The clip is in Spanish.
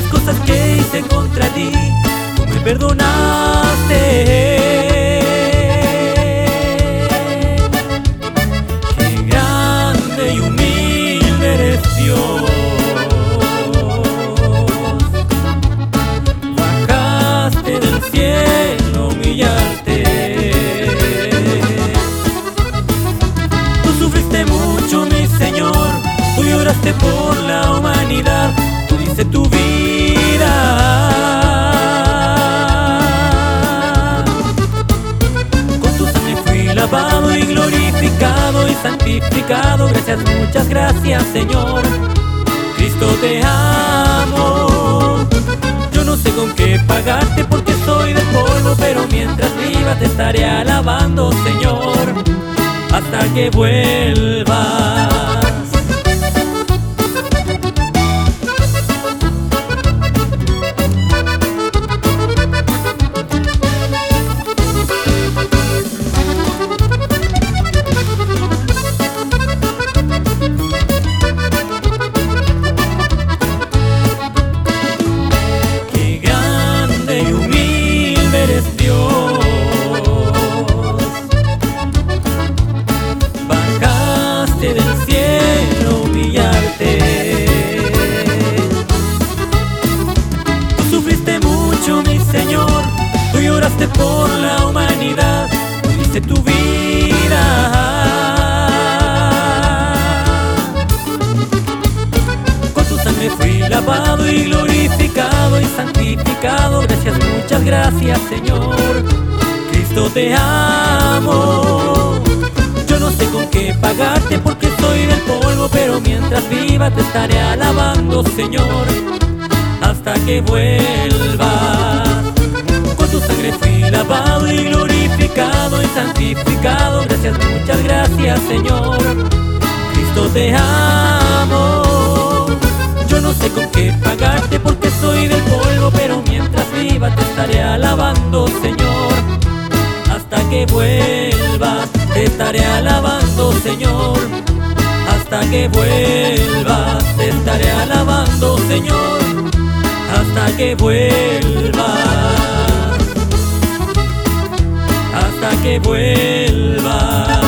las cosas que hice contra ti, tú me perdonaste Gracias, muchas gracias, Señor. Cristo te amo. Yo no sé con qué pagarte porque soy de polvo, pero mientras viva te estaré alabando, Señor, hasta que vuelva. Lavado y glorificado y santificado. Gracias, muchas gracias, Señor. Cristo te amo. Yo no sé con qué pagarte porque soy del polvo, pero mientras viva te estaré alabando, Señor, hasta que vuelva tu sangre fui lavado y glorificado y santificado. Gracias, muchas gracias, Señor. Cristo te amo. Con qué pagarte porque soy del polvo, pero mientras viva te estaré alabando, Señor. Hasta que vuelva, te estaré alabando, Señor. Hasta que vuelva, te estaré alabando, Señor. Hasta que vuelva. que vuelva.